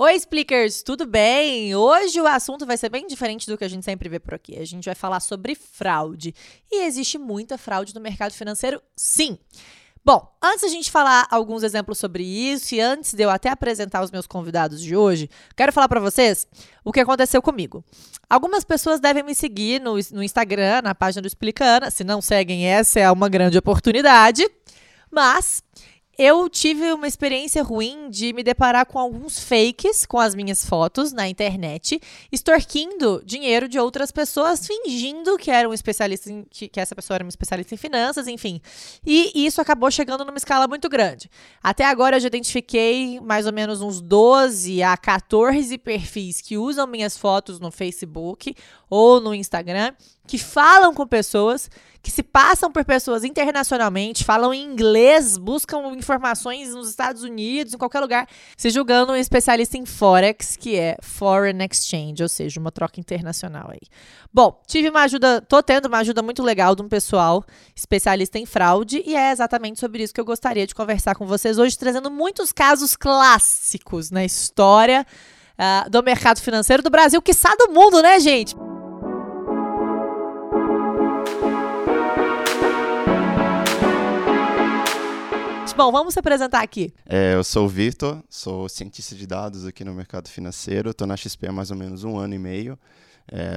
Oi, Explickers, tudo bem? Hoje o assunto vai ser bem diferente do que a gente sempre vê por aqui. A gente vai falar sobre fraude. E existe muita fraude no mercado financeiro? Sim. Bom, antes a gente falar alguns exemplos sobre isso e antes de eu até apresentar os meus convidados de hoje, quero falar para vocês o que aconteceu comigo. Algumas pessoas devem me seguir no, no Instagram, na página do Explicana. Se não seguem, essa é uma grande oportunidade. Mas eu tive uma experiência ruim de me deparar com alguns fakes com as minhas fotos na internet, extorquindo dinheiro de outras pessoas, fingindo que era um especialista em, que, que, essa pessoa era uma especialista em finanças, enfim. E isso acabou chegando numa escala muito grande. Até agora eu já identifiquei mais ou menos uns 12 a 14 perfis que usam minhas fotos no Facebook ou no Instagram, que falam com pessoas que se passam por pessoas internacionalmente, falam inglês, buscam informações nos Estados Unidos, em qualquer lugar, se julgando um especialista em Forex, que é Foreign Exchange, ou seja, uma troca internacional aí. Bom, tive uma ajuda, tô tendo uma ajuda muito legal de um pessoal especialista em fraude, e é exatamente sobre isso que eu gostaria de conversar com vocês hoje, trazendo muitos casos clássicos na história uh, do mercado financeiro do Brasil, que do mundo, né, gente? Bom, vamos se apresentar aqui. É, eu sou o Victor, sou cientista de dados aqui no mercado financeiro. Estou na XP há mais ou menos um ano e meio.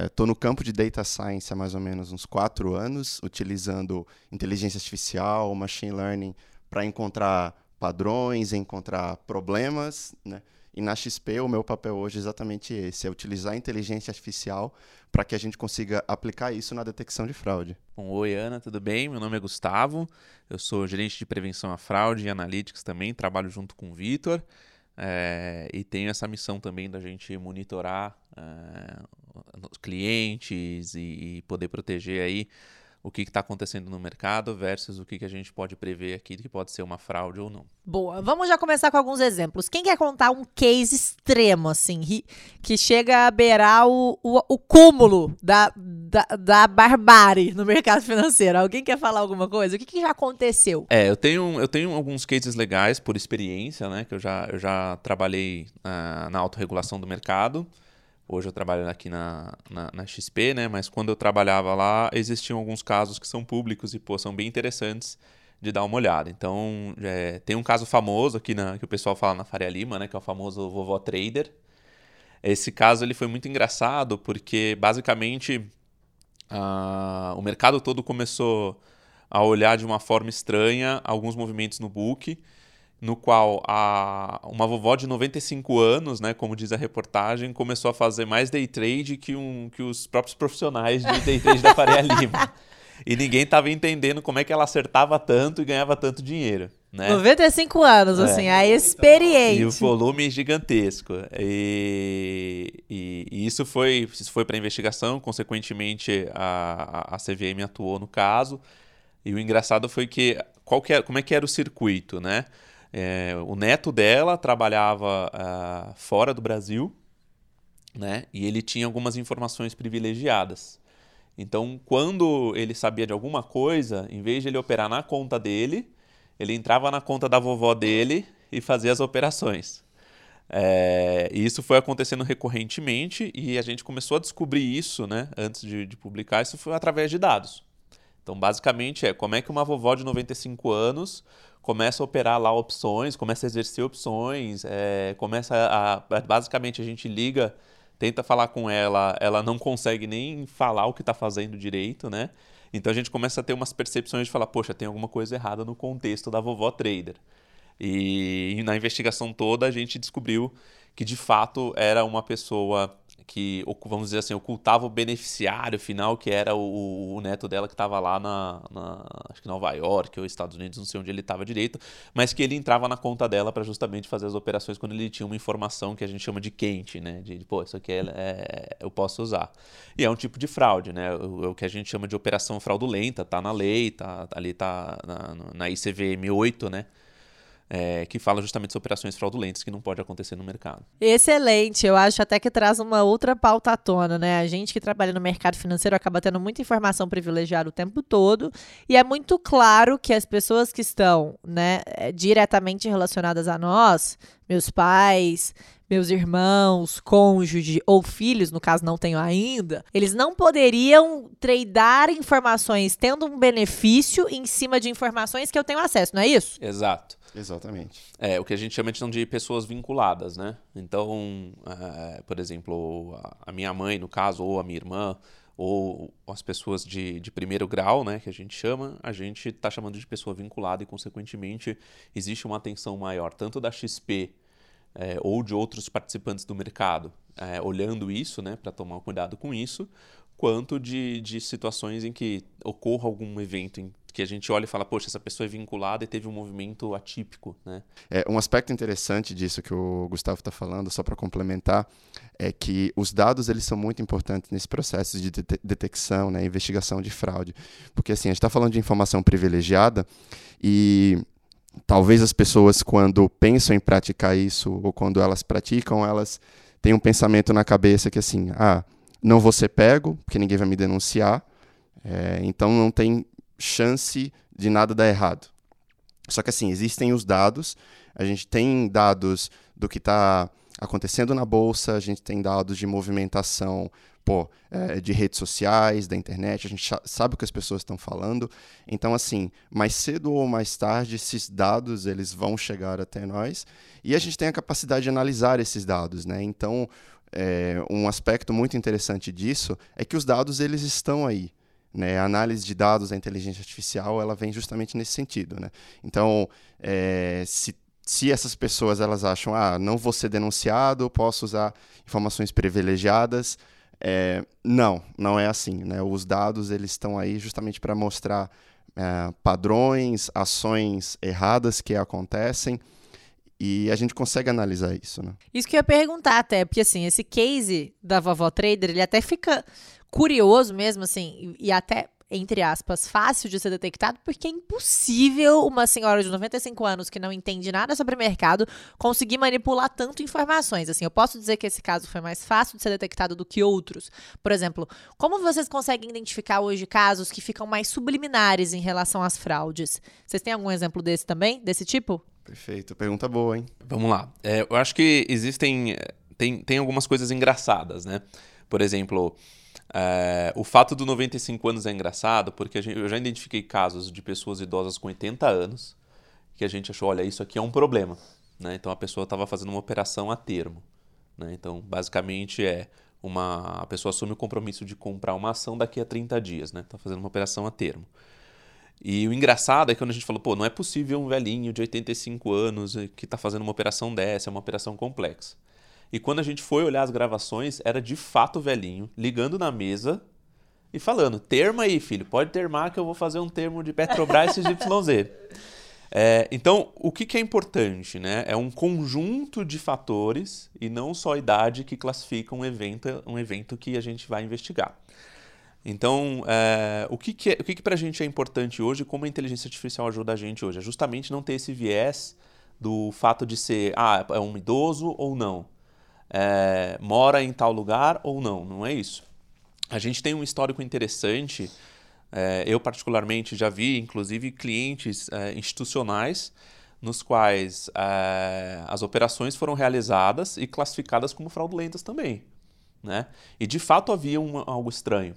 Estou é, no campo de data science há mais ou menos uns quatro anos, utilizando inteligência artificial, machine learning para encontrar padrões, encontrar problemas, né? E na XP, o meu papel hoje é exatamente esse: é utilizar a inteligência artificial para que a gente consiga aplicar isso na detecção de fraude. Bom, oi, Ana, tudo bem? Meu nome é Gustavo, eu sou gerente de prevenção à fraude e analytics também, trabalho junto com o Vitor. É, e tenho essa missão também da gente monitorar é, os clientes e, e poder proteger aí o que está acontecendo no mercado versus o que, que a gente pode prever aqui que pode ser uma fraude ou não. Boa, vamos já começar com alguns exemplos. Quem quer contar um case extremo, assim, que chega a beirar o, o, o cúmulo da, da, da, barbárie no mercado financeiro? Alguém quer falar alguma coisa? O que, que já aconteceu? É, eu tenho, eu tenho alguns cases legais por experiência, né, que eu já, eu já trabalhei uh, na autorregulação do mercado. Hoje eu trabalho aqui na, na, na, XP, né? Mas quando eu trabalhava lá, existiam alguns casos que são públicos e, pô, são bem interessantes de dar uma olhada. Então, é, tem um caso famoso aqui na, que o pessoal fala na Faria Lima, né? Que é o famoso vovó trader. Esse caso ele foi muito engraçado porque, basicamente, a, o mercado todo começou a olhar de uma forma estranha alguns movimentos no book no qual a, uma vovó de 95 anos, né, como diz a reportagem, começou a fazer mais day trade que, um, que os próprios profissionais de day trade da Faria Lima. E ninguém estava entendendo como é que ela acertava tanto e ganhava tanto dinheiro. Né? 95 anos, é. assim, a experiência. E o volume gigantesco. E, e, e isso foi, isso foi para investigação, consequentemente a, a, CVM atuou no caso. E o engraçado foi que, qual que era, como é que era o circuito, né? É, o neto dela trabalhava uh, fora do Brasil, né? E ele tinha algumas informações privilegiadas. Então, quando ele sabia de alguma coisa, em vez de ele operar na conta dele, ele entrava na conta da vovó dele e fazia as operações. É, e isso foi acontecendo recorrentemente e a gente começou a descobrir isso, né? Antes de, de publicar, isso foi através de dados. Então, basicamente, é como é que uma vovó de 95 anos começa a operar lá opções, começa a exercer opções, é, começa a, Basicamente, a gente liga, tenta falar com ela, ela não consegue nem falar o que está fazendo direito, né? Então a gente começa a ter umas percepções de falar, poxa, tem alguma coisa errada no contexto da vovó trader. E, e na investigação toda a gente descobriu que de fato era uma pessoa que, vamos dizer assim, ocultava o beneficiário final, que era o, o neto dela que estava lá na, na, acho que Nova York ou Estados Unidos, não sei onde ele estava direito, mas que ele entrava na conta dela para justamente fazer as operações quando ele tinha uma informação que a gente chama de quente, né? De, pô, isso aqui é, é, eu posso usar. E é um tipo de fraude, né? O, o, que a gente chama de operação fraudulenta, tá na lei, tá, ali tá na, na ICVM 8, né? É, que fala justamente sobre operações fraudulentas que não pode acontecer no mercado. Excelente, eu acho até que traz uma outra pauta à tona, né? A gente que trabalha no mercado financeiro acaba tendo muita informação privilegiada o tempo todo e é muito claro que as pessoas que estão, né, é, diretamente relacionadas a nós, meus pais, meus irmãos, cônjuge ou filhos, no caso não tenho ainda, eles não poderiam tradear informações tendo um benefício em cima de informações que eu tenho acesso, não é isso? Exato. Exatamente. É, o que a gente chama então de pessoas vinculadas, né? Então, é, por exemplo, a minha mãe, no caso, ou a minha irmã, ou as pessoas de, de primeiro grau, né, que a gente chama, a gente está chamando de pessoa vinculada e, consequentemente, existe uma atenção maior, tanto da XP é, ou de outros participantes do mercado, é, olhando isso, né, para tomar cuidado com isso, quanto de, de situações em que ocorra algum evento em que a gente olha e fala, poxa, essa pessoa é vinculada e teve um movimento atípico, né? É, um aspecto interessante disso que o Gustavo está falando, só para complementar, é que os dados eles são muito importantes nesse processo de de detecção, né, investigação de fraude, porque assim a gente está falando de informação privilegiada e talvez as pessoas quando pensam em praticar isso ou quando elas praticam, elas têm um pensamento na cabeça que assim, ah, não vou ser pego, porque ninguém vai me denunciar, é, então não tem chance de nada dar errado. Só que assim, existem os dados, a gente tem dados do que está acontecendo na bolsa, a gente tem dados de movimentação pô, é, de redes sociais, da internet, a gente sabe o que as pessoas estão falando. Então, assim, mais cedo ou mais tarde, esses dados eles vão chegar até nós e a gente tem a capacidade de analisar esses dados, né? Então, é, um aspecto muito interessante disso é que os dados eles estão aí. Né? A análise de dados da inteligência artificial ela vem justamente nesse sentido. Né? Então, é, se, se essas pessoas elas acham, ah, não vou ser denunciado, posso usar informações privilegiadas, é, não, não é assim. Né? Os dados eles estão aí justamente para mostrar é, padrões, ações erradas que acontecem e a gente consegue analisar isso, né? Isso que eu ia perguntar até, porque assim, esse case da vovó trader, ele até fica curioso mesmo, assim, e até entre aspas, fácil de ser detectado, porque é impossível uma senhora de 95 anos que não entende nada sobre mercado conseguir manipular tanto informações. Assim, eu posso dizer que esse caso foi mais fácil de ser detectado do que outros. Por exemplo, como vocês conseguem identificar hoje casos que ficam mais subliminares em relação às fraudes? Vocês têm algum exemplo desse também, desse tipo? Perfeito, pergunta boa, hein? Vamos lá. É, eu acho que existem tem, tem algumas coisas engraçadas, né? Por exemplo, é, o fato do 95 anos é engraçado porque gente, eu já identifiquei casos de pessoas idosas com 80 anos que a gente achou, olha, isso aqui é um problema. Né? Então a pessoa estava fazendo uma operação a termo. Né? Então, basicamente é uma a pessoa assume o compromisso de comprar uma ação daqui a 30 dias, está né? Fazendo uma operação a termo. E o engraçado é que quando a gente falou, pô, não é possível um velhinho de 85 anos que está fazendo uma operação dessa, é uma operação complexa. E quando a gente foi olhar as gravações, era de fato o velhinho ligando na mesa e falando: terma aí, filho, pode termar que eu vou fazer um termo de Petrobras XYZ. É, então, o que, que, é importante? Né? É um conjunto de fatores e não só a idade que classifica um evento, um evento que a gente vai investigar. Então, é, o que, que, é, o que, que para a gente é importante hoje, como a inteligência artificial ajuda a gente hoje? É justamente não ter esse viés do fato de ser, ah, é um idoso ou não, é, mora em tal lugar ou não, não é isso. A gente tem um histórico interessante, é, eu particularmente já vi, inclusive, clientes é, institucionais nos quais é, as operações foram realizadas e classificadas como fraudulentas também. Né? E de fato havia um, algo estranho.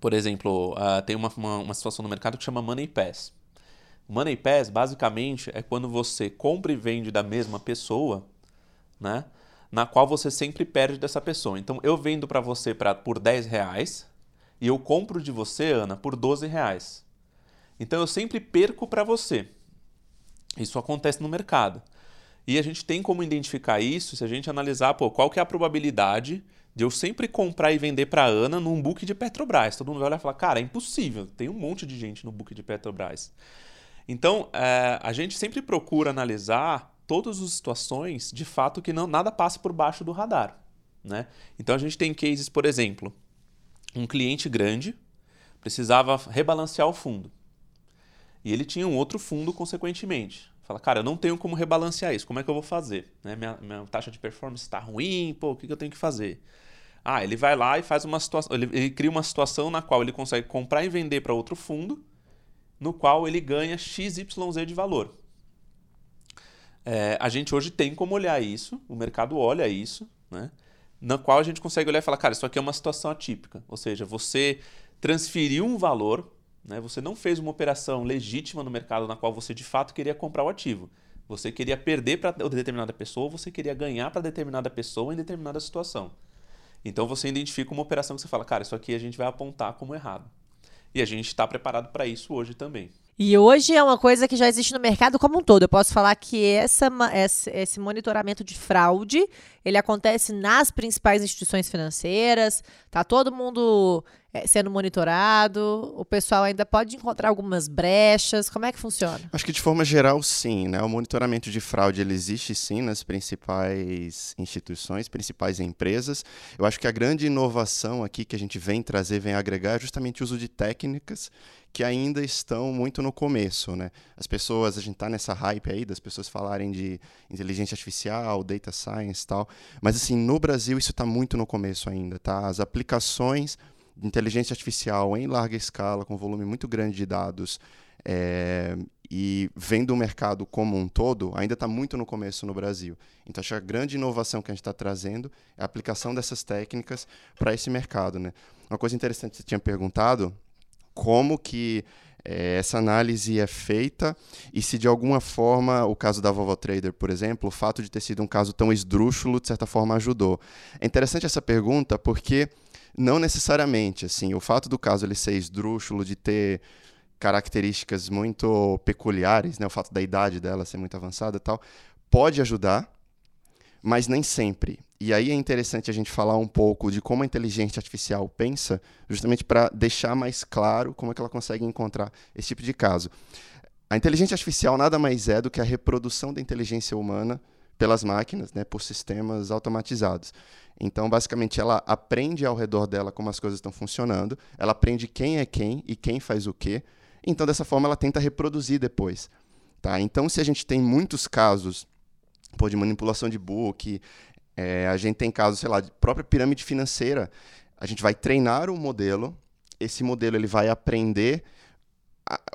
Por exemplo, uh, tem uma, uma, uma, situação no mercado que chama Money Pass. Money Pass, basicamente, é quando você compra e vende da mesma pessoa, né? Na qual você sempre perde dessa pessoa. Então, eu vendo para você pra, por 10 reais e eu compro de você, Ana, por 12 reais. Então, eu sempre perco para você. Isso acontece no mercado. E a gente tem como identificar isso se a gente analisar pô, qual que é a probabilidade de eu sempre comprar e vender para Ana num book de Petrobras. Todo mundo vai olhar e falar, cara, é impossível, tem um monte de gente no book de Petrobras. Então, é, a gente sempre procura analisar todas as situações, de fato, que não, nada passa por baixo do radar. Né? Então, a gente tem cases, por exemplo, um cliente grande precisava rebalancear o fundo. E ele tinha um outro fundo, consequentemente. Fala, cara, eu não tenho como rebalancear isso, como é que eu vou fazer? Né? Minha, minha taxa de performance está ruim, pô, o que, que eu tenho que fazer? Ah, ele vai lá e faz uma situação. Ele, ele cria uma situação na qual ele consegue comprar e vender para outro fundo, no qual ele ganha XYZ de valor. É, a gente hoje tem como olhar isso, o mercado olha isso, né? na qual a gente consegue olhar e falar, cara, isso aqui é uma situação atípica. Ou seja, você transferiu um valor, né? você não fez uma operação legítima no mercado na qual você de fato queria comprar o ativo. Você queria perder para determinada pessoa, você queria ganhar para determinada pessoa em determinada situação. Então você identifica uma operação que você fala, cara, isso aqui a gente vai apontar como errado. E a gente está preparado para isso hoje também. E hoje é uma coisa que já existe no mercado como um todo. Eu posso falar que essa, esse monitoramento de fraude, ele acontece nas principais instituições financeiras. Tá todo mundo é, sendo monitorado? O pessoal ainda pode encontrar algumas brechas? Como é que funciona? Acho que de forma geral, sim. Né? O monitoramento de fraude ele existe sim nas principais instituições, principais empresas. Eu acho que a grande inovação aqui que a gente vem trazer, vem agregar, é justamente o uso de técnicas que ainda estão muito no começo, né? As pessoas, a gente está nessa hype aí das pessoas falarem de inteligência artificial, data science, tal, mas assim no Brasil isso está muito no começo ainda, tá? As aplicações de inteligência artificial em larga escala, com volume muito grande de dados, é, e vendo o mercado como um todo, ainda está muito no começo no Brasil. Então, acho que a grande inovação que a gente está trazendo é a aplicação dessas técnicas para esse mercado. Né? Uma coisa interessante que você tinha perguntado, como que essa análise é feita e se de alguma forma o caso da Volvo Trader, por exemplo, o fato de ter sido um caso tão esdrúxulo, de certa forma, ajudou. É interessante essa pergunta porque não necessariamente, assim, o fato do caso ele ser esdrúxulo, de ter características muito peculiares, né, o fato da idade dela ser muito avançada e tal, pode ajudar, mas nem sempre. E aí é interessante a gente falar um pouco de como a inteligência artificial pensa, justamente para deixar mais claro como é que ela consegue encontrar esse tipo de caso. A inteligência artificial nada mais é do que a reprodução da inteligência humana pelas máquinas, né, por sistemas automatizados. Então, basicamente, ela aprende ao redor dela como as coisas estão funcionando, ela aprende quem é quem e quem faz o quê. Então, dessa forma, ela tenta reproduzir depois. Tá? Então, se a gente tem muitos casos pô, de manipulação de book, é, a gente tem casos, sei lá, de própria pirâmide financeira, a gente vai treinar um modelo, esse modelo ele vai aprender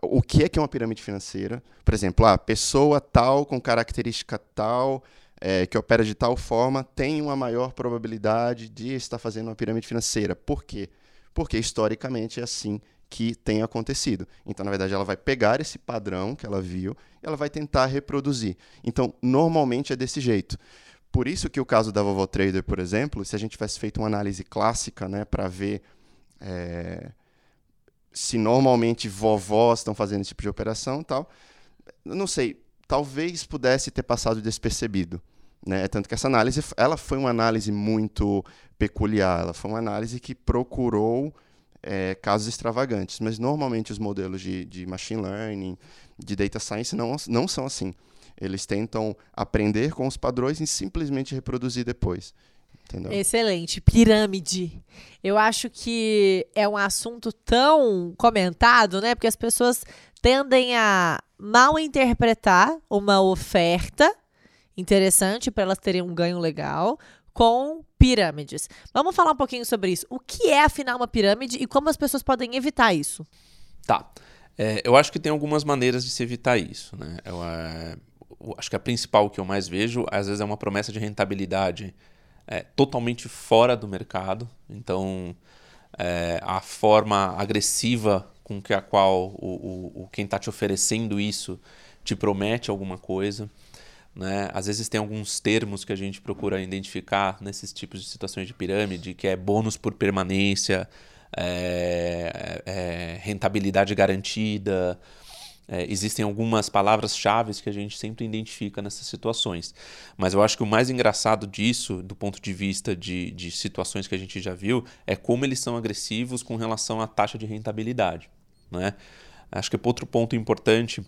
o que é que é uma pirâmide financeira. Por exemplo, a pessoa tal com característica tal é, que opera de tal forma tem uma maior probabilidade de estar fazendo uma pirâmide financeira. Por quê? Porque historicamente é assim que tem acontecido. Então, na verdade, ela vai pegar esse padrão que ela viu e ela vai tentar reproduzir. Então, normalmente é desse jeito. Por isso que o caso da Vovó Trader, por exemplo, se a gente tivesse feito uma análise clássica, né, para ver é, se normalmente vovós estão fazendo esse tipo de operação, tal, não sei, talvez pudesse ter passado despercebido. Né? Tanto que essa análise ela foi uma análise muito peculiar, ela foi uma análise que procurou é, casos extravagantes, mas normalmente os modelos de, de machine learning, de data science não, não são assim. Eles tentam aprender com os padrões e simplesmente reproduzir depois. Entendeu? Excelente. Pirâmide. Eu acho que é um assunto tão comentado, né? Porque as pessoas tendem a mal interpretar uma oferta interessante para elas terem um ganho legal com pirâmides. Vamos falar um pouquinho sobre isso. O que é, afinal, uma pirâmide e como as pessoas podem evitar isso? Tá. É, eu acho que tem algumas maneiras de se evitar isso. Né? Eu, é, acho que a principal que eu mais vejo, às vezes, é uma promessa de rentabilidade é, totalmente fora do mercado. Então, é, a forma agressiva com que a qual o, o, o quem está te oferecendo isso te promete alguma coisa. Né? Às vezes tem alguns termos que a gente procura identificar nesses tipos de situações de pirâmide, que é bônus por permanência, é, é, rentabilidade garantida. É, existem algumas palavras-chave que a gente sempre identifica nessas situações. Mas eu acho que o mais engraçado disso, do ponto de vista de, de situações que a gente já viu, é como eles são agressivos com relação à taxa de rentabilidade. Né? Acho que outro ponto importante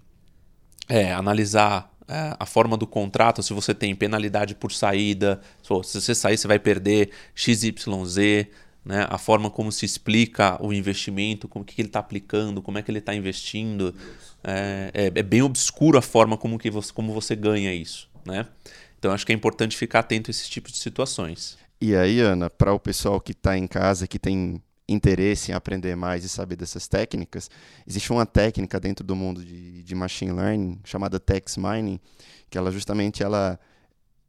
é analisar é, a forma do contrato, se você tem penalidade por saída, se você sair você vai perder XYZ, né? a forma como se explica o investimento, como que ele está aplicando, como é que ele está investindo. É, é, é, bem obscuro a forma como, que você, como você ganha isso. Né? Então acho que é importante ficar atento a esses tipos de situações. E aí, Ana, para o pessoal que está em casa, que tem interesse em aprender mais e saber dessas técnicas, existe uma técnica dentro do mundo de, de machine learning chamada text mining, que ela justamente ela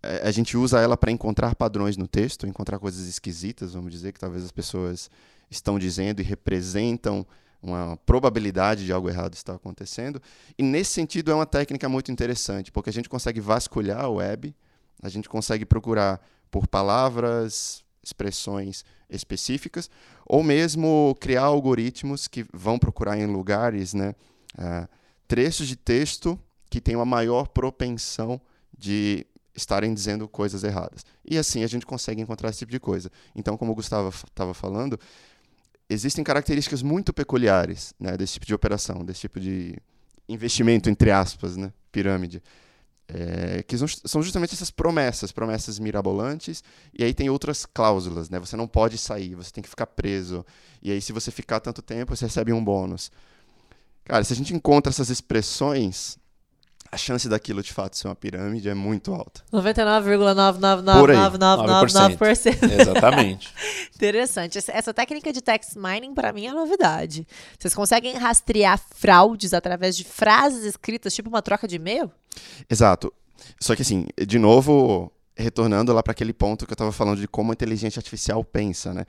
a gente usa ela para encontrar padrões no texto, encontrar coisas esquisitas, vamos dizer, que talvez as pessoas estão dizendo e representam uma probabilidade de algo errado estar acontecendo. E nesse sentido é uma técnica muito interessante, porque a gente consegue vasculhar a web, a gente consegue procurar por palavras, expressões específicas, ou mesmo criar algoritmos que vão procurar em lugares né, uh, trechos de texto que têm uma maior propensão de estarem dizendo coisas erradas. E assim a gente consegue encontrar esse tipo de coisa. Então, como o Gustavo estava falando, existem características muito peculiares né, desse tipo de operação, desse tipo de investimento, entre aspas, né, pirâmide. É, que são justamente essas promessas, promessas mirabolantes, e aí tem outras cláusulas, né? Você não pode sair, você tem que ficar preso. E aí, se você ficar tanto tempo, você recebe um bônus. Cara, se a gente encontra essas expressões a chance daquilo de fato ser uma pirâmide é muito alta. 99,99999%. Exatamente. Interessante. Essa técnica de text mining para mim é novidade. Vocês conseguem rastrear fraudes através de frases escritas, tipo uma troca de e-mail? Exato. Só que assim, de novo, retornando lá para aquele ponto que eu estava falando de como a inteligência artificial pensa, né?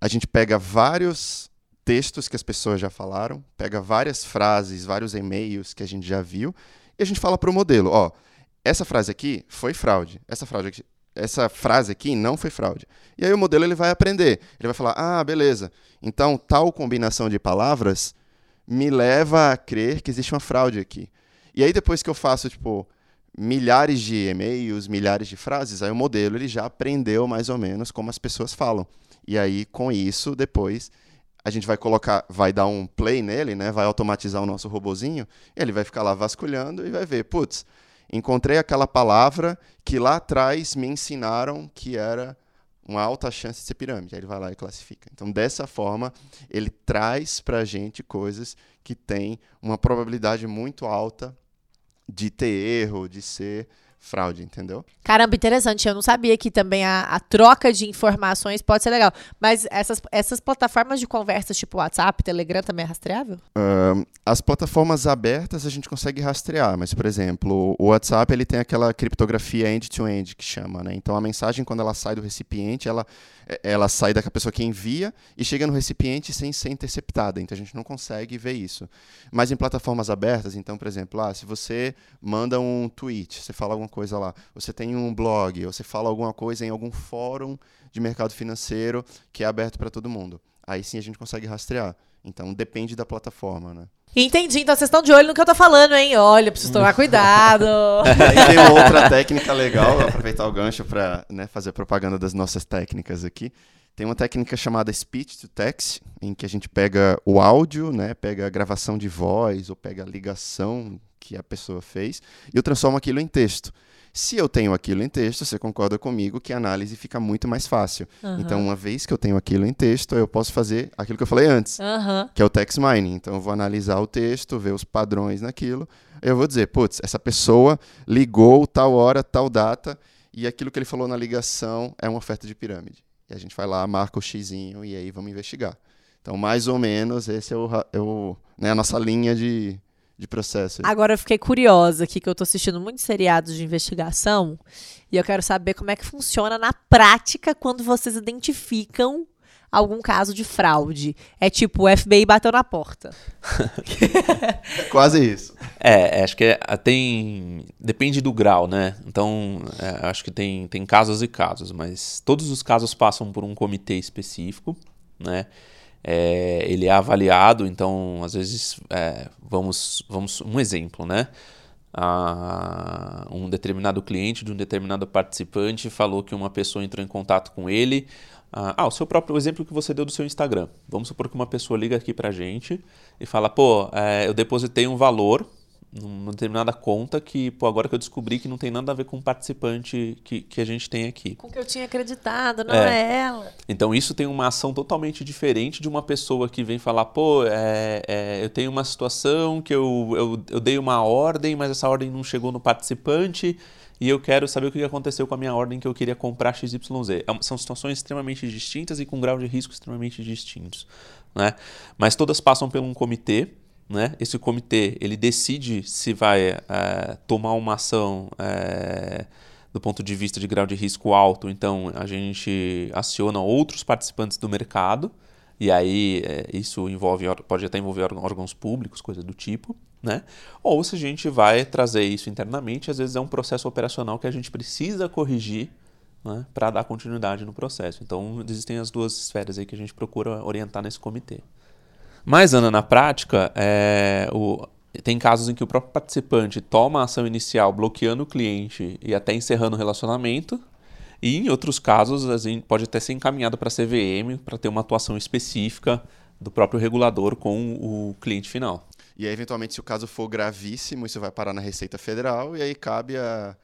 A gente pega vários textos que as pessoas já falaram, pega várias frases, vários e-mails que a gente já viu, e a gente fala para o modelo, ó, essa frase aqui foi fraude, essa frase aqui, essa frase aqui não foi fraude. E aí o modelo ele vai aprender, ele vai falar, ah, beleza, então tal combinação de palavras me leva a crer que existe uma fraude aqui. E aí depois que eu faço, tipo, milhares de e-mails, milhares de frases, aí o modelo ele já aprendeu mais ou menos como as pessoas falam. E aí, com isso, depois a gente vai colocar, vai dar um play nele, né? Vai automatizar o nosso robozinho, ele vai ficar lá vasculhando e vai ver, putz, encontrei aquela palavra que lá atrás me ensinaram que era uma alta chance de ser pirâmide. Aí ele vai lá e classifica. Então, dessa forma, ele traz para a gente coisas que têm uma probabilidade muito alta de ter erro, de ser fraude, entendeu? Caramba, interessante. Eu não sabia que também a, a, troca de informações pode ser legal. Mas essas, essas plataformas de conversa, tipo WhatsApp, Telegram, também é rastreável? Uh, as plataformas abertas a gente consegue rastrear, mas, por exemplo, o WhatsApp ele tem aquela criptografia end-to-end -end, que chama, né? Então a mensagem, quando ela sai do recipiente, ela, ela sai da pessoa que envia e chega no recipiente sem ser interceptada. Então a gente não consegue ver isso. Mas em plataformas abertas, então, por exemplo, ah, se você manda um tweet, você fala alguma coisa lá, você tem um blog, você fala alguma coisa em algum fórum de mercado financeiro que é aberto para todo mundo. Aí sim a gente consegue rastrear. Então depende da plataforma, né? Entendi, então vocês estão de olho no que eu tô falando, hein? Olha, preciso tomar cuidado. Aí tem uma outra técnica legal, aproveitar o gancho para né, fazer propaganda das nossas técnicas aqui. Tem uma técnica chamada speech to text, em que a gente pega o áudio, né, pega a gravação de voz ou pega a ligação que a pessoa fez e eu transformo aquilo em texto. Se eu tenho aquilo em texto, você concorda comigo que a análise fica muito mais fácil. Uhum. Então, uma vez que eu tenho aquilo em texto, eu posso fazer aquilo que eu falei antes, uhum. que é o text mining. Então, eu vou analisar o texto, ver os padrões naquilo. Eu vou dizer, putz, essa pessoa ligou tal hora, tal data, e aquilo que ele falou na ligação é uma oferta de pirâmide. E a gente vai lá, marca o xizinho e aí vamos investigar. Então, mais ou menos, esse é, o, é o, né, a nossa linha de, de processo. Agora eu fiquei curiosa aqui, que eu tô assistindo muitos seriados de investigação, e eu quero saber como é que funciona na prática quando vocês identificam algum caso de fraude. É tipo, o FBI bateu na porta. é quase isso. É, é acho que é, tem. Depende do grau, né? Então, é, acho que tem, tem casos e casos, mas todos os casos passam por um comitê específico, né? É, ele é avaliado, então às vezes é, vamos, vamos um exemplo, né? Ah, um determinado cliente de um determinado participante falou que uma pessoa entrou em contato com ele. Ah, ah, o seu próprio exemplo que você deu do seu Instagram. Vamos supor que uma pessoa liga aqui pra gente e fala: pô, é, eu depositei um valor numa determinada conta que, pô, agora que eu descobri que não tem nada a ver com o participante que, que a gente tem aqui. Com que eu tinha acreditado, não é. é. ela. Então isso tem uma ação totalmente diferente de uma pessoa que vem falar, pô, é, é, eu tenho uma situação que eu, eu, eu dei uma ordem, mas essa ordem não chegou no participante e eu quero saber o que aconteceu com a minha ordem que eu queria comprar XYZ. É são situações extremamente distintas e com grau de risco extremamente distintos. Né? Mas todas passam por um comitê. Né? Esse comitê ele decide se vai é, tomar uma ação é, do ponto de vista de grau de risco alto. Então a gente aciona outros participantes do mercado e aí é, isso envolve pode até envolver órgãos públicos, coisa do tipo né? Ou se a gente vai trazer isso internamente, às vezes é um processo operacional que a gente precisa corrigir né, para dar continuidade no processo. Então, existem as duas esferas aí que a gente procura orientar nesse comitê. Mas, Ana, na prática, é, o, tem casos em que o próprio participante toma a ação inicial bloqueando o cliente e até encerrando o relacionamento, e em outros casos, a gente pode até ser encaminhado para a CVM para ter uma atuação específica do próprio regulador com o cliente final. E aí, eventualmente, se o caso for gravíssimo, isso vai parar na Receita Federal e aí cabe a,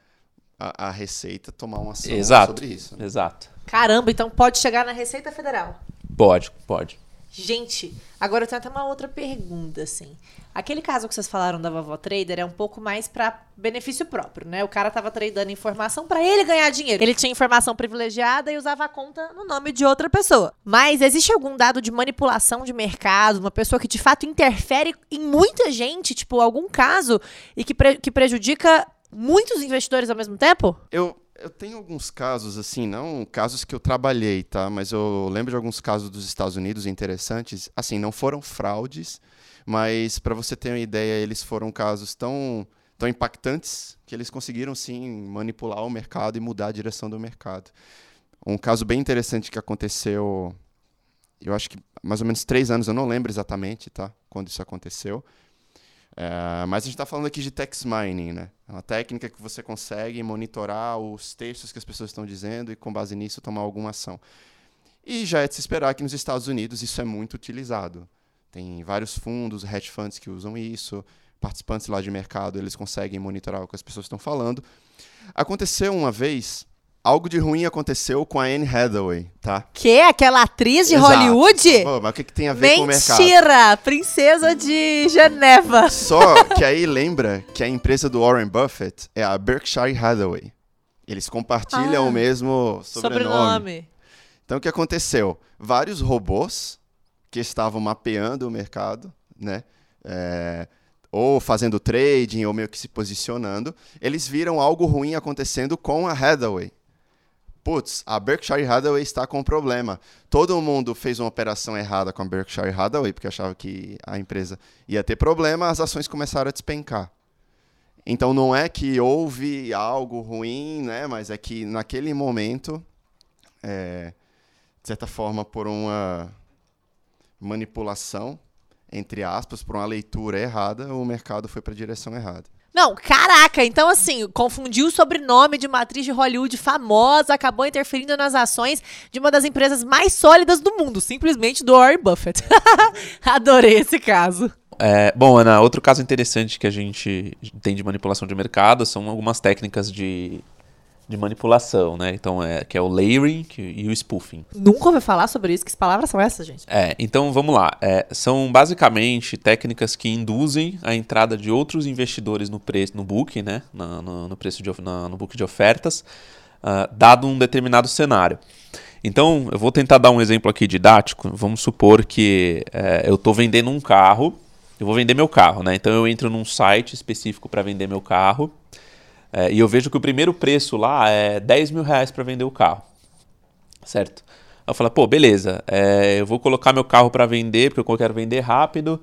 a, a Receita tomar uma ação Exato. sobre isso. Né? Exato. Caramba, então pode chegar na Receita Federal? Pode, pode. Gente, agora eu tenho até uma outra pergunta, assim. Aquele caso que vocês falaram da vovó trader é um pouco mais para benefício próprio, né? O cara tava tradando informação para ele ganhar dinheiro. Ele tinha informação privilegiada e usava a conta no nome de outra pessoa. Mas existe algum dado de manipulação de mercado, uma pessoa que de fato interfere em muita gente, tipo algum caso e que, pre que prejudica muitos investidores ao mesmo tempo? Eu eu tenho alguns casos, assim, não casos que eu trabalhei, tá? Mas eu lembro de alguns casos dos Estados Unidos interessantes. Assim, não foram fraudes, mas para você ter uma ideia, eles foram casos tão, tão impactantes que eles conseguiram, sim, manipular o mercado e mudar a direção do mercado. Um caso bem interessante que aconteceu, eu acho que mais ou menos três anos, eu não lembro exatamente, tá? Quando isso aconteceu. É, mas a gente está falando aqui de text mining, né? É uma técnica que você consegue monitorar os textos que as pessoas estão dizendo e, com base nisso, tomar alguma ação. E já é de se esperar que nos Estados Unidos isso é muito utilizado. Tem vários fundos, hedge funds que usam isso, participantes lá de mercado, eles conseguem monitorar o que as pessoas estão falando. Aconteceu uma vez algo de ruim aconteceu com a Anne Hathaway, tá? Que? Aquela atriz de Exato. Hollywood? Pô, mas o que, que tem a ver Mentira! com o mercado? Mentira! Princesa de Geneva. Só que aí lembra que a empresa do Warren Buffett é a Berkshire Hathaway. Eles compartilham ah, o mesmo sobrenome. sobrenome. Então o que aconteceu? Vários robôs que estavam mapeando o mercado, né? É, ou fazendo trading, ou meio que se posicionando, eles viram algo ruim acontecendo com a Hathaway putz, a Berkshire Hathaway está com um problema. Todo mundo fez uma operação errada com a Berkshire Hathaway, porque achava que a empresa ia ter problema, as ações começaram a despencar. Então não é que houve algo ruim, né? mas é que naquele momento, é, de certa forma, por uma manipulação, entre aspas, por uma leitura errada, o mercado foi para a direção errada. Não, caraca, então assim, confundiu o sobrenome de uma atriz de Hollywood famosa, acabou interferindo nas ações de uma das empresas mais sólidas do mundo, simplesmente do Warren Buffett. Adorei esse caso. É, bom, Ana, outro caso interessante que a gente tem de manipulação de mercado são algumas técnicas de de manipulação, né? Então, é, que é o layering e o spoofing. Nunca ouvi falar sobre isso. Que palavras são essas, gente? É, então vamos lá. É, são basicamente técnicas que induzem a entrada de outros investidores no preço, no book, né? No, no, no preço de, no, no book de ofertas, uh, dado um determinado cenário. Então, eu vou tentar dar um exemplo aqui didático. Vamos supor que é, eu estou vendendo um carro. Eu vou vender meu carro, né? Então eu entro num site específico para vender meu carro. É, e eu vejo que o primeiro preço lá é 10 mil reais para vender o carro. Certo? Eu falo, pô, beleza, é, eu vou colocar meu carro para vender, porque eu quero vender rápido.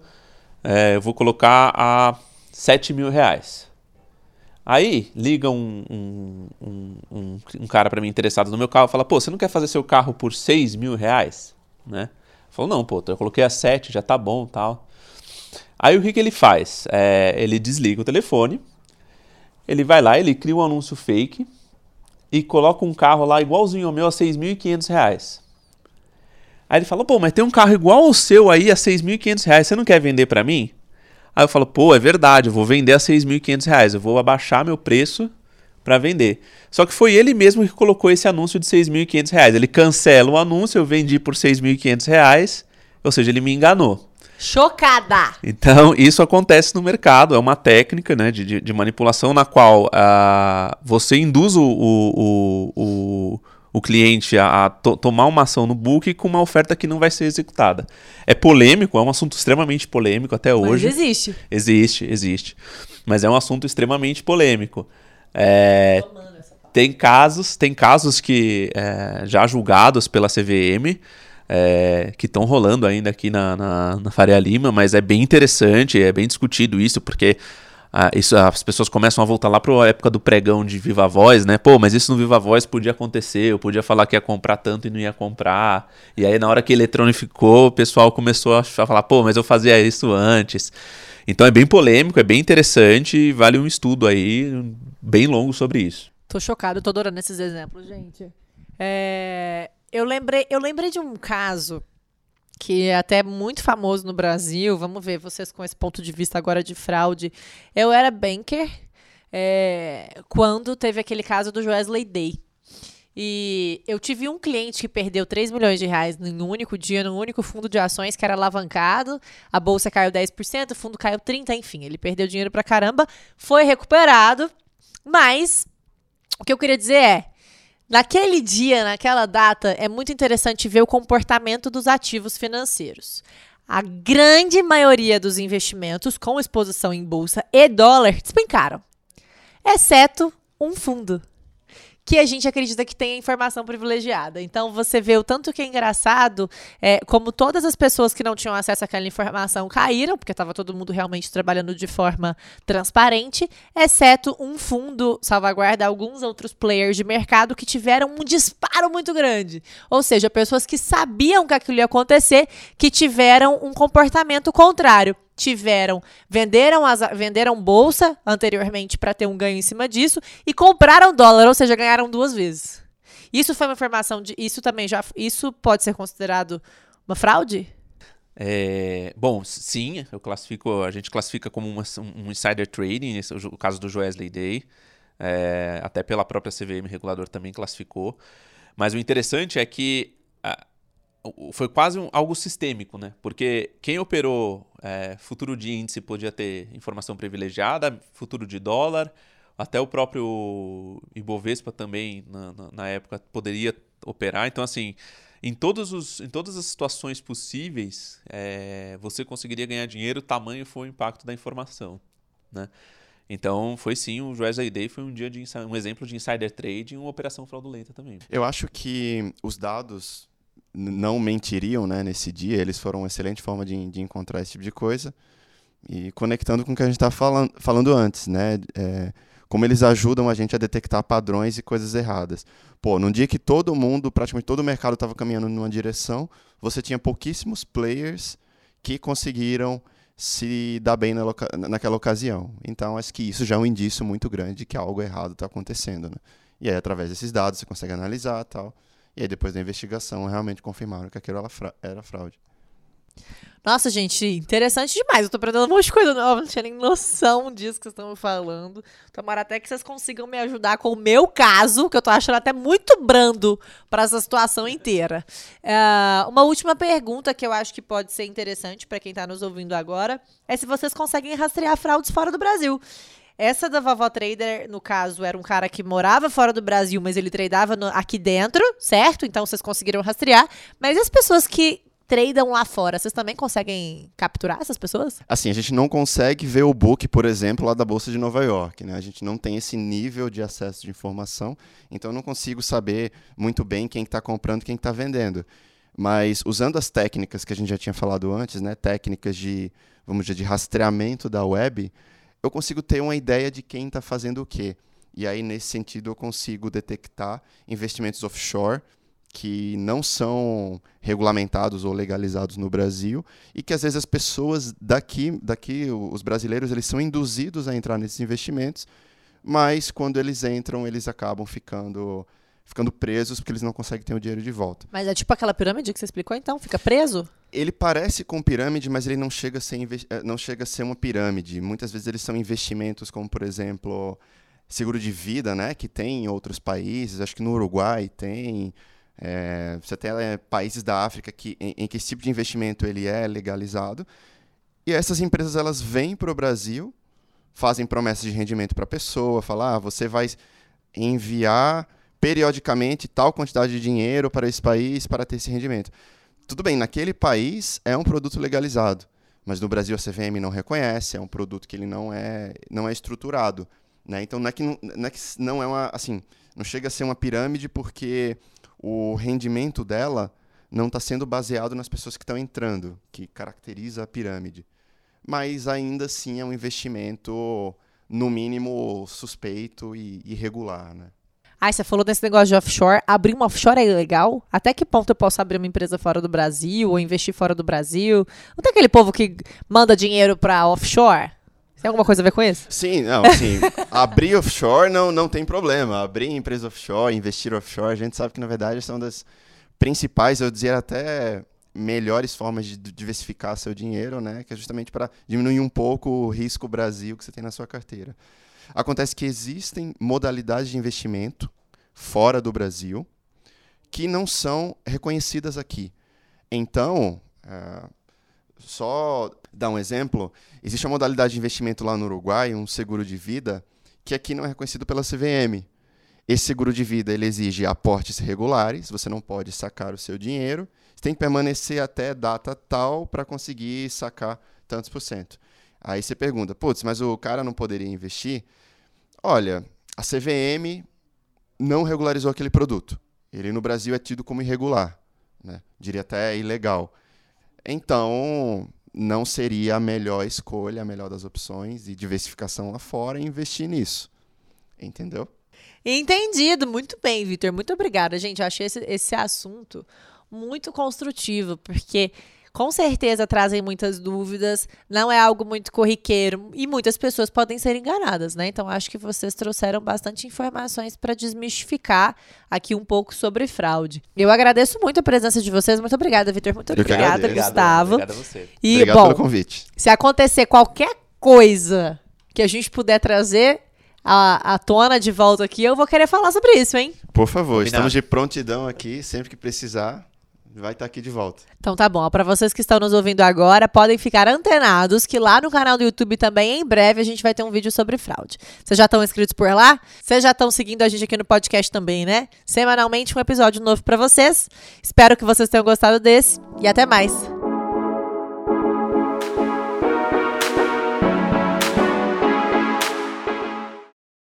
É, eu vou colocar a 7 mil reais. Aí liga um, um, um, um, cara para mim interessado no meu carro e fala, pô, você não quer fazer seu carro por 6 mil reais? Né? Falou, não, pô, eu coloquei a 7, já tá bom tal. Aí o que, que ele faz? É, ele desliga o telefone, ele vai lá, ele cria um anúncio fake e coloca um carro lá igualzinho ao meu a 6.500 reais. Aí ele fala, pô, mas tem um carro igual ao seu aí a 6.500 reais, você não quer vender para mim? Aí eu falo, pô, é verdade, eu vou vender a 6.500 reais, eu vou abaixar meu preço para vender. Só que foi ele mesmo que colocou esse anúncio de 6.500 reais. Ele cancela o anúncio, eu vendi por 6.500 reais, ou seja, ele me enganou. Chocada! Então, isso acontece no mercado, é uma técnica né, de, de, manipulação na qual uh, você induz o, o, o, o cliente a, a to, tomar uma ação no book com uma oferta que não vai ser executada. É polêmico, é um assunto extremamente polêmico até hoje. Mas existe. Existe, existe. Mas é um assunto extremamente polêmico. É, tem casos, tem casos que é, já julgados pela CVM é, que estão rolando ainda aqui na, na, na, Faria Lima, mas é bem interessante, é bem discutido isso, porque ah, isso, as pessoas começam a voltar lá para a época do pregão de Viva Voz, né? Pô, mas isso no Viva Voz podia acontecer, eu podia falar que ia comprar tanto e não ia comprar. E aí, na hora que eletronificou, o pessoal começou a falar, pô, mas eu fazia isso antes. Então é bem polêmico, é bem interessante e vale um estudo aí bem longo sobre isso. Tô chocado, tô adorando esses exemplos, gente. É, eu lembrei, eu lembrei de um caso que é até muito famoso no Brasil. Vamos ver vocês com esse ponto de vista agora de fraude. Eu era banker é, quando teve aquele caso do Wesley Day. E eu tive um cliente que perdeu 3 milhões de reais em um único dia, num único fundo de ações que era alavancado. A bolsa caiu 10%, o fundo caiu 30%, enfim, ele perdeu dinheiro pra caramba, foi recuperado, mas o que eu queria dizer é. Naquele dia, naquela data, é muito interessante ver o comportamento dos ativos financeiros. A grande maioria dos investimentos com exposição em bolsa e dólar despencaram, exceto um fundo que a gente acredita que tem informação privilegiada. Então você vê o tanto que é engraçado, é, como todas as pessoas que não tinham acesso àquela informação caíram, porque estava todo mundo realmente trabalhando de forma transparente, exceto um fundo salvaguarda alguns outros players de mercado que tiveram um disparo muito grande. Ou seja, pessoas que sabiam que aquilo ia acontecer, que tiveram um comportamento contrário tiveram, venderam, as, venderam bolsa anteriormente para ter um ganho em cima disso e compraram dólar, ou seja, ganharam duas vezes. Isso foi uma informação de, isso também já, isso pode ser considerado uma fraude? É, bom, sim, eu classifico, a gente classifica como uma, um insider trading, esse, o caso do Wesley Day, é, até pela própria CVM regulador também classificou. Mas o interessante é que foi quase um, algo sistêmico, né? Porque quem operou é, futuro de índice podia ter informação privilegiada, futuro de dólar, até o próprio Ibovespa também, na, na, na época, poderia operar. Então, assim, em, todos os, em todas as situações possíveis, é, você conseguiria ganhar dinheiro, tamanho foi o impacto da informação, né? Então, foi sim, o Wesley Day foi um dia de um exemplo de insider trade e uma operação fraudulenta também. Eu acho que os dados não mentiriam né, nesse dia, eles foram uma excelente forma de, de encontrar esse tipo de coisa. E conectando com o que a gente estava falando, falando antes, né? É, como eles ajudam a gente a detectar padrões e coisas erradas. Pô, num dia que todo mundo, praticamente todo o mercado estava caminhando numa direção, você tinha pouquíssimos players que conseguiram se dar bem na naquela ocasião. Então, acho que isso já é um indício muito grande de que algo errado está acontecendo. Né? E aí, através desses dados, você consegue analisar tal. E aí, depois da investigação, realmente confirmaram que aquilo era fraude. Nossa, gente, interessante demais. Eu tô aprendendo um monte de coisa nova, não tinha nem noção disso que vocês estão falando. Tomara até que vocês consigam me ajudar com o meu caso, que eu tô achando até muito brando para essa situação inteira. Uh, uma última pergunta que eu acho que pode ser interessante para quem tá nos ouvindo agora é se vocês conseguem rastrear fraudes fora do Brasil. Essa da Vovó Trader, no caso, era um cara que morava fora do Brasil, mas ele tradava no, aqui dentro, certo? Então vocês conseguiram rastrear. Mas as pessoas que tradam lá fora, vocês também conseguem capturar essas pessoas? Assim, a gente não consegue ver o book, por exemplo, lá da Bolsa de Nova York, né? A gente não tem esse nível de acesso de informação, então eu não consigo saber muito bem quem está comprando e quem está vendendo. Mas usando as técnicas que a gente já tinha falado antes, né? Técnicas de, vamos dizer, de rastreamento da web, eu consigo ter uma ideia de quem está fazendo o quê. E aí, nesse sentido, eu consigo detectar investimentos offshore que não são regulamentados ou legalizados no Brasil e que às vezes as pessoas daqui, daqui os brasileiros, eles são induzidos a entrar nesses investimentos, mas quando eles entram, eles acabam ficando ficando presos porque eles não conseguem ter o dinheiro de volta. Mas é tipo aquela pirâmide que você explicou então, fica preso? Ele parece com pirâmide, mas ele não chega a ser, eh, não chega a ser uma pirâmide. Muitas vezes eles são investimentos como, por exemplo, seguro de vida, né, que tem em outros países, acho que no Uruguai tem, É, você tem é, países da África que, em, em, que esse tipo de investimento ele é legalizado. E essas empresas elas vêm para o Brasil, fazem promessas de rendimento para a pessoa, falam, ah, você vai enviar periodicamente tal quantidade de dinheiro para esse país para ter esse rendimento. Tudo bem, naquele país é um produto legalizado, mas no Brasil a CVM não reconhece, é um produto que ele não é, não é estruturado. Né? Então não é, que não, é que não é uma. Assim, não chega a ser uma pirâmide porque o rendimento dela não está sendo baseado nas pessoas que estão entrando, que caracteriza a pirâmide. Mas ainda assim é um investimento, no mínimo, suspeito e irregular. Né? Ah, você falou desse negócio de offshore. Abrir uma offshore é legal? Até que ponto eu posso abrir uma empresa fora do Brasil ou investir fora do Brasil? Não tem aquele povo que manda dinheiro para offshore? Tem alguma coisa a ver com isso? Sim, não, sim. abrir offshore não, não tem problema. Abrir empresa offshore, investir offshore, a gente sabe que na verdade são das principais, eu dizer até melhores formas de diversificar seu dinheiro, né? Que é justamente para diminuir um pouco o risco Brasil que você tem na sua carteira. Acontece que existem modalidades de investimento fora do Brasil que não são reconhecidas aqui. Então, uh, só dar um exemplo, existe uma modalidade de investimento lá no Uruguai, um seguro de vida, que aqui não é reconhecido pela CVM. Esse seguro de vida ele exige aportes regulares, você não pode sacar o seu dinheiro, você tem que permanecer até data tal para conseguir sacar tantos por cento. Aí você pergunta, putz, mas o cara não poderia investir? Olha, a CVM não regularizou aquele produto. Ele no Brasil é tido como irregular, né? diria até ilegal. Então, não seria a melhor escolha, a melhor das opções e diversificação lá fora investir nisso. Entendeu? Entendido. Muito bem, Vitor. Muito obrigada, gente. Eu achei esse, esse assunto muito construtivo, porque com certeza trazem muitas dúvidas, não é algo muito corriqueiro e muitas pessoas podem ser enganadas, né? Então acho que vocês trouxeram bastante informações para desmistificar aqui um pouco sobre fraude. Eu agradeço muito a presença de vocês, muito obrigada, Vitor, muito Eu obrigada, Gustavo. Obrigado a você. E Obrigado bom, pelo convite. Se acontecer qualquer coisa que a gente puder trazer a, a tona de volta aqui, eu vou querer falar sobre isso, hein? Por favor, Combinado. estamos de prontidão aqui, sempre que precisar vai estar tá aqui de volta. Então tá bom. Para vocês que estão nos ouvindo agora, podem ficar antenados que lá no canal do YouTube também, em breve, a gente vai ter um vídeo sobre fraude. Vocês já estão inscritos por lá? Vocês já estão seguindo a gente aqui no podcast também, né? Semanalmente um episódio novo para vocês. Espero que vocês tenham gostado desse e até mais.